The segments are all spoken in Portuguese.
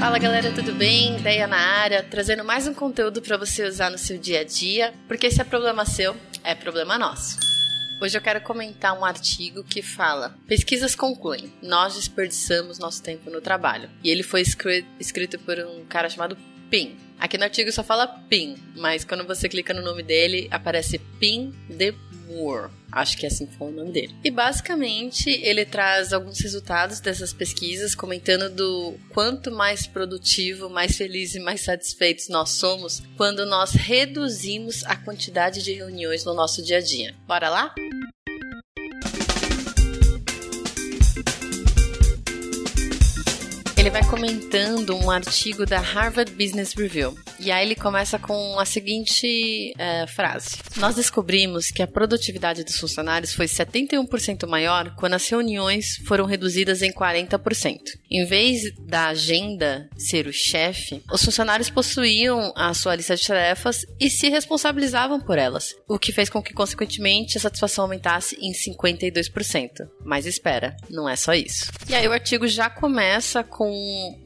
Fala galera, tudo bem? Ideia na área, trazendo mais um conteúdo para você usar no seu dia a dia, porque se é problema seu, é problema nosso. Hoje eu quero comentar um artigo que fala: Pesquisas concluem, nós desperdiçamos nosso tempo no trabalho. E ele foi escrito por um cara chamado Pim. Aqui no artigo só fala Pim, mas quando você clica no nome dele, aparece Pim de Moore. Acho que é assim foi o nome dele. E basicamente ele traz alguns resultados dessas pesquisas, comentando do quanto mais produtivo, mais feliz e mais satisfeitos nós somos quando nós reduzimos a quantidade de reuniões no nosso dia a dia. Bora lá? ele vai comentando um artigo da Harvard Business Review. E aí ele começa com a seguinte é, frase: Nós descobrimos que a produtividade dos funcionários foi 71% maior quando as reuniões foram reduzidas em 40%. Em vez da agenda ser o chefe, os funcionários possuíam a sua lista de tarefas e se responsabilizavam por elas, o que fez com que, consequentemente, a satisfação aumentasse em 52%. Mas espera, não é só isso. E aí o artigo já começa com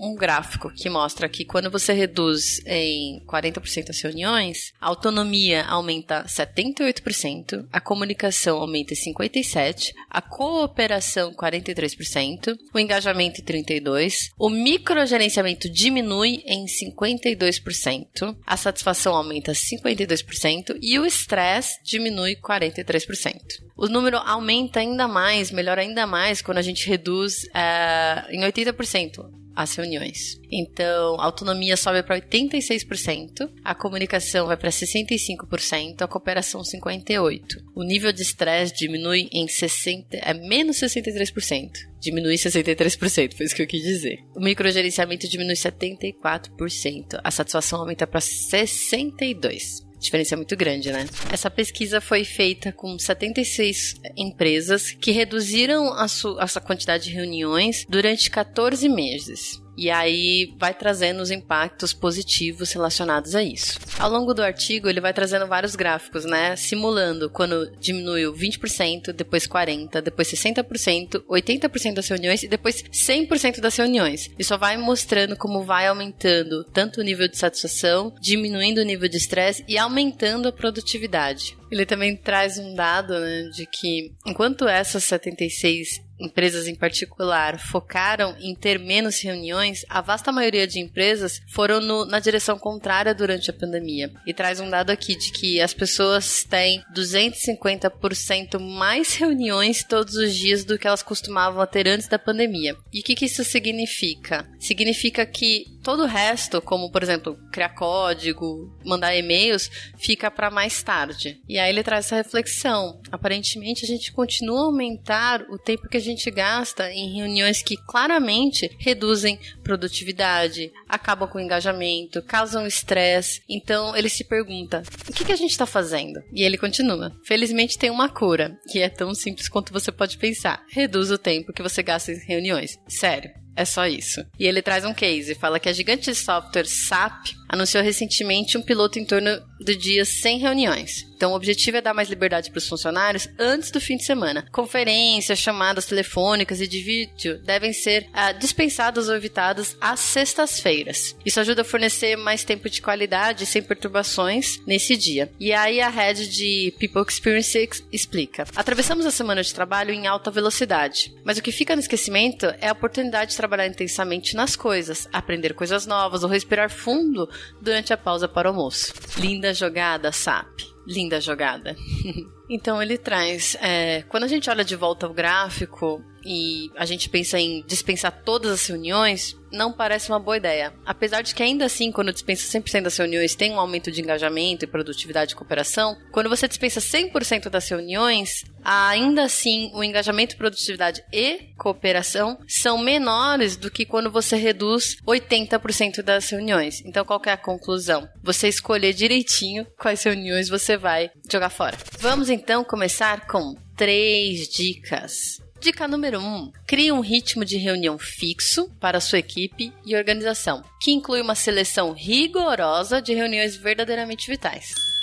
um gráfico que mostra que quando você reduz em 40% as reuniões, a autonomia aumenta 78%, a comunicação aumenta 57%, a cooperação 43%, o engajamento 32%, o microgerenciamento diminui em 52%, a satisfação aumenta 52% e o estresse diminui 43%. O número aumenta ainda mais, melhora ainda mais quando a gente reduz uh, em 80% as reuniões. Então, a autonomia sobe para 86%, a comunicação vai para 65%, a cooperação 58%. O nível de estresse diminui em 60, é menos 63%. Diminui 63%, foi isso que eu quis dizer. O microgerenciamento diminui 74%. A satisfação aumenta para 62% diferença é muito grande, né? Essa pesquisa foi feita com 76 empresas que reduziram a, a sua quantidade de reuniões durante 14 meses. E aí vai trazendo os impactos positivos relacionados a isso. Ao longo do artigo, ele vai trazendo vários gráficos, né? Simulando quando diminuiu 20%, depois 40%, depois 60%, 80% das reuniões e depois 100% das reuniões. E só vai mostrando como vai aumentando tanto o nível de satisfação, diminuindo o nível de estresse e aumentando a produtividade. Ele também traz um dado né, de que enquanto essas 76 empresas em particular focaram em ter menos reuniões, a vasta maioria de empresas foram no, na direção contrária durante a pandemia. E traz um dado aqui de que as pessoas têm 250% mais reuniões todos os dias do que elas costumavam ter antes da pandemia. E o que, que isso significa? Significa que todo o resto, como por exemplo, criar código, mandar e-mails, fica para mais tarde. E aí ele traz essa reflexão. Aparentemente a gente continua a aumentar o tempo que a gente gasta em reuniões que claramente reduzem produtividade, acabam com engajamento, causam estresse. Então ele se pergunta: o que, que a gente está fazendo? E ele continua: felizmente tem uma cura, que é tão simples quanto você pode pensar. Reduz o tempo que você gasta em reuniões. Sério. É só isso. E ele traz um case, fala que a gigante de software SAP anunciou recentemente um piloto em torno de dias sem reuniões. Então, o objetivo é dar mais liberdade para os funcionários antes do fim de semana. Conferências, chamadas telefônicas e de vídeo devem ser uh, dispensadas ou evitadas às sextas-feiras. Isso ajuda a fornecer mais tempo de qualidade sem perturbações nesse dia. E aí, a head de People Experience explica: Atravessamos a semana de trabalho em alta velocidade, mas o que fica no esquecimento é a oportunidade de trabalhar intensamente nas coisas, aprender coisas novas ou respirar fundo durante a pausa para o almoço. Linda jogada, SAP. Linda jogada. então ele traz. É, quando a gente olha de volta o gráfico e a gente pensa em dispensar todas as reuniões, não parece uma boa ideia. Apesar de que ainda assim, quando dispensa 100% das reuniões, tem um aumento de engajamento e produtividade e cooperação, quando você dispensa 100% das reuniões, ainda assim o engajamento, produtividade e cooperação são menores do que quando você reduz 80% das reuniões. Então, qual é a conclusão? Você escolher direitinho quais reuniões você vai jogar fora. Vamos então começar com três dicas Dica número 1. Um, crie um ritmo de reunião fixo para sua equipe e organização, que inclui uma seleção rigorosa de reuniões verdadeiramente vitais.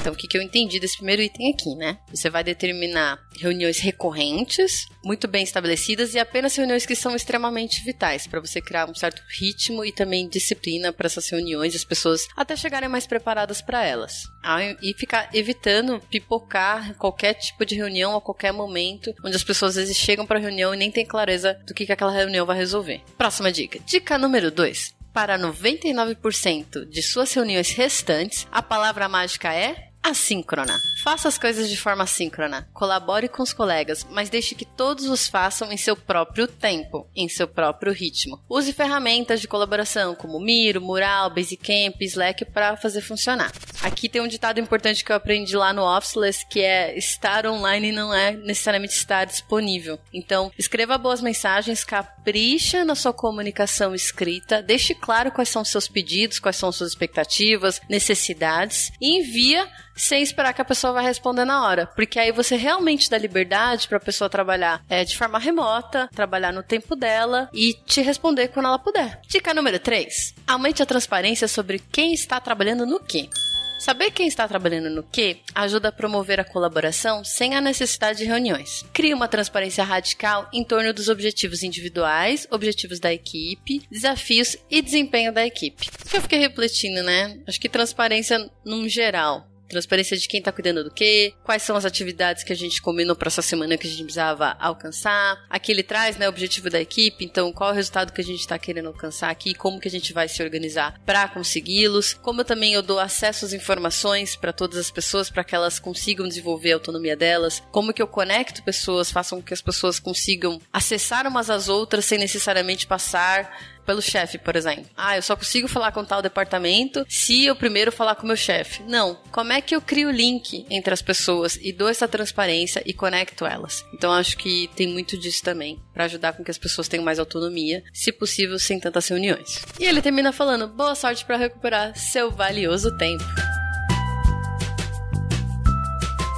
Então, o que, eu entendi desse primeiro item aqui, né? Você vai determinar reuniões recorrentes, muito bem estabelecidas e apenas reuniões que são extremamente vitais para você criar um certo ritmo e também disciplina para essas reuniões, as pessoas até chegarem mais preparadas para elas. E ficar evitando pipocar qualquer tipo de reunião a qualquer momento, onde as pessoas às vezes chegam para a reunião e nem têm clareza do que, que aquela reunião vai resolver. Próxima dica. Dica número 2. Para 99% de suas reuniões restantes, a palavra mágica é assíncrona. Faça as coisas de forma assíncrona. Colabore com os colegas, mas deixe que todos os façam em seu próprio tempo, em seu próprio ritmo. Use ferramentas de colaboração como Miro, Mural, Basecamp, Slack para fazer funcionar. Aqui tem um ditado importante que eu aprendi lá no Officeless, que é estar online não é necessariamente estar disponível. Então, escreva boas mensagens, capricha na sua comunicação escrita, deixe claro quais são os seus pedidos, quais são suas expectativas, necessidades e envia sem esperar que a pessoa vai responder na hora. Porque aí você realmente dá liberdade para a pessoa trabalhar é, de forma remota, trabalhar no tempo dela e te responder quando ela puder. Dica número 3. Aumente a transparência sobre quem está trabalhando no que. Saber quem está trabalhando no que ajuda a promover a colaboração sem a necessidade de reuniões. Cria uma transparência radical em torno dos objetivos individuais, objetivos da equipe, desafios e desempenho da equipe. Eu fiquei refletindo, né? Acho que transparência num geral transparência de quem está cuidando do quê, quais são as atividades que a gente combinou para essa semana que a gente precisava alcançar. Aqui ele traz, né, o objetivo da equipe, então qual é o resultado que a gente está querendo alcançar aqui, como que a gente vai se organizar para consegui-los. Como eu também eu dou acesso às informações para todas as pessoas para que elas consigam desenvolver a autonomia delas. Como que eu conecto pessoas, façam com que as pessoas consigam acessar umas às outras sem necessariamente passar pelo chefe, por exemplo. Ah, eu só consigo falar com tal departamento se eu primeiro falar com o meu chefe. Não. Como é que eu crio o link entre as pessoas e dou essa transparência e conecto elas? Então acho que tem muito disso também, para ajudar com que as pessoas tenham mais autonomia, se possível sem tantas reuniões. E ele termina falando: boa sorte para recuperar seu valioso tempo.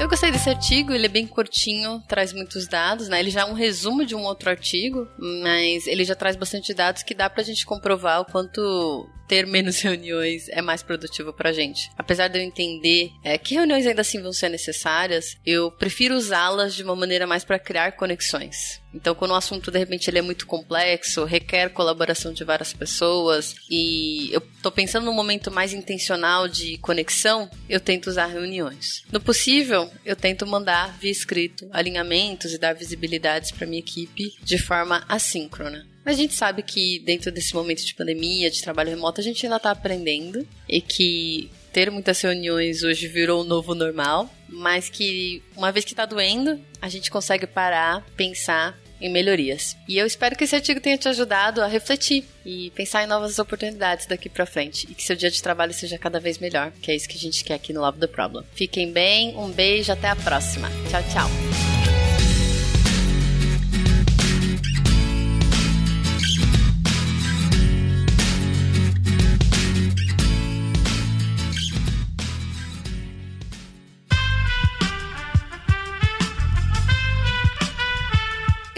Eu gostei desse artigo, ele é bem curtinho, traz muitos dados, né? Ele já é um resumo de um outro artigo, mas ele já traz bastante dados que dá pra gente comprovar o quanto ter menos reuniões é mais produtivo pra gente. Apesar de eu entender é, que reuniões ainda assim vão ser necessárias, eu prefiro usá-las de uma maneira mais para criar conexões. Então, quando o assunto de repente ele é muito complexo, requer colaboração de várias pessoas e eu tô pensando num momento mais intencional de conexão, eu tento usar reuniões. No possível, eu tento mandar via escrito alinhamentos e dar visibilidades para minha equipe de forma assíncrona. Mas a gente sabe que dentro desse momento de pandemia, de trabalho remoto, a gente ainda está aprendendo e que ter muitas reuniões hoje virou o novo normal, mas que uma vez que está doendo, a gente consegue parar, pensar em melhorias. E eu espero que esse artigo tenha te ajudado a refletir e pensar em novas oportunidades daqui para frente e que seu dia de trabalho seja cada vez melhor, que é isso que a gente quer aqui no Love the Problem. Fiquem bem, um beijo, até a próxima. Tchau, tchau.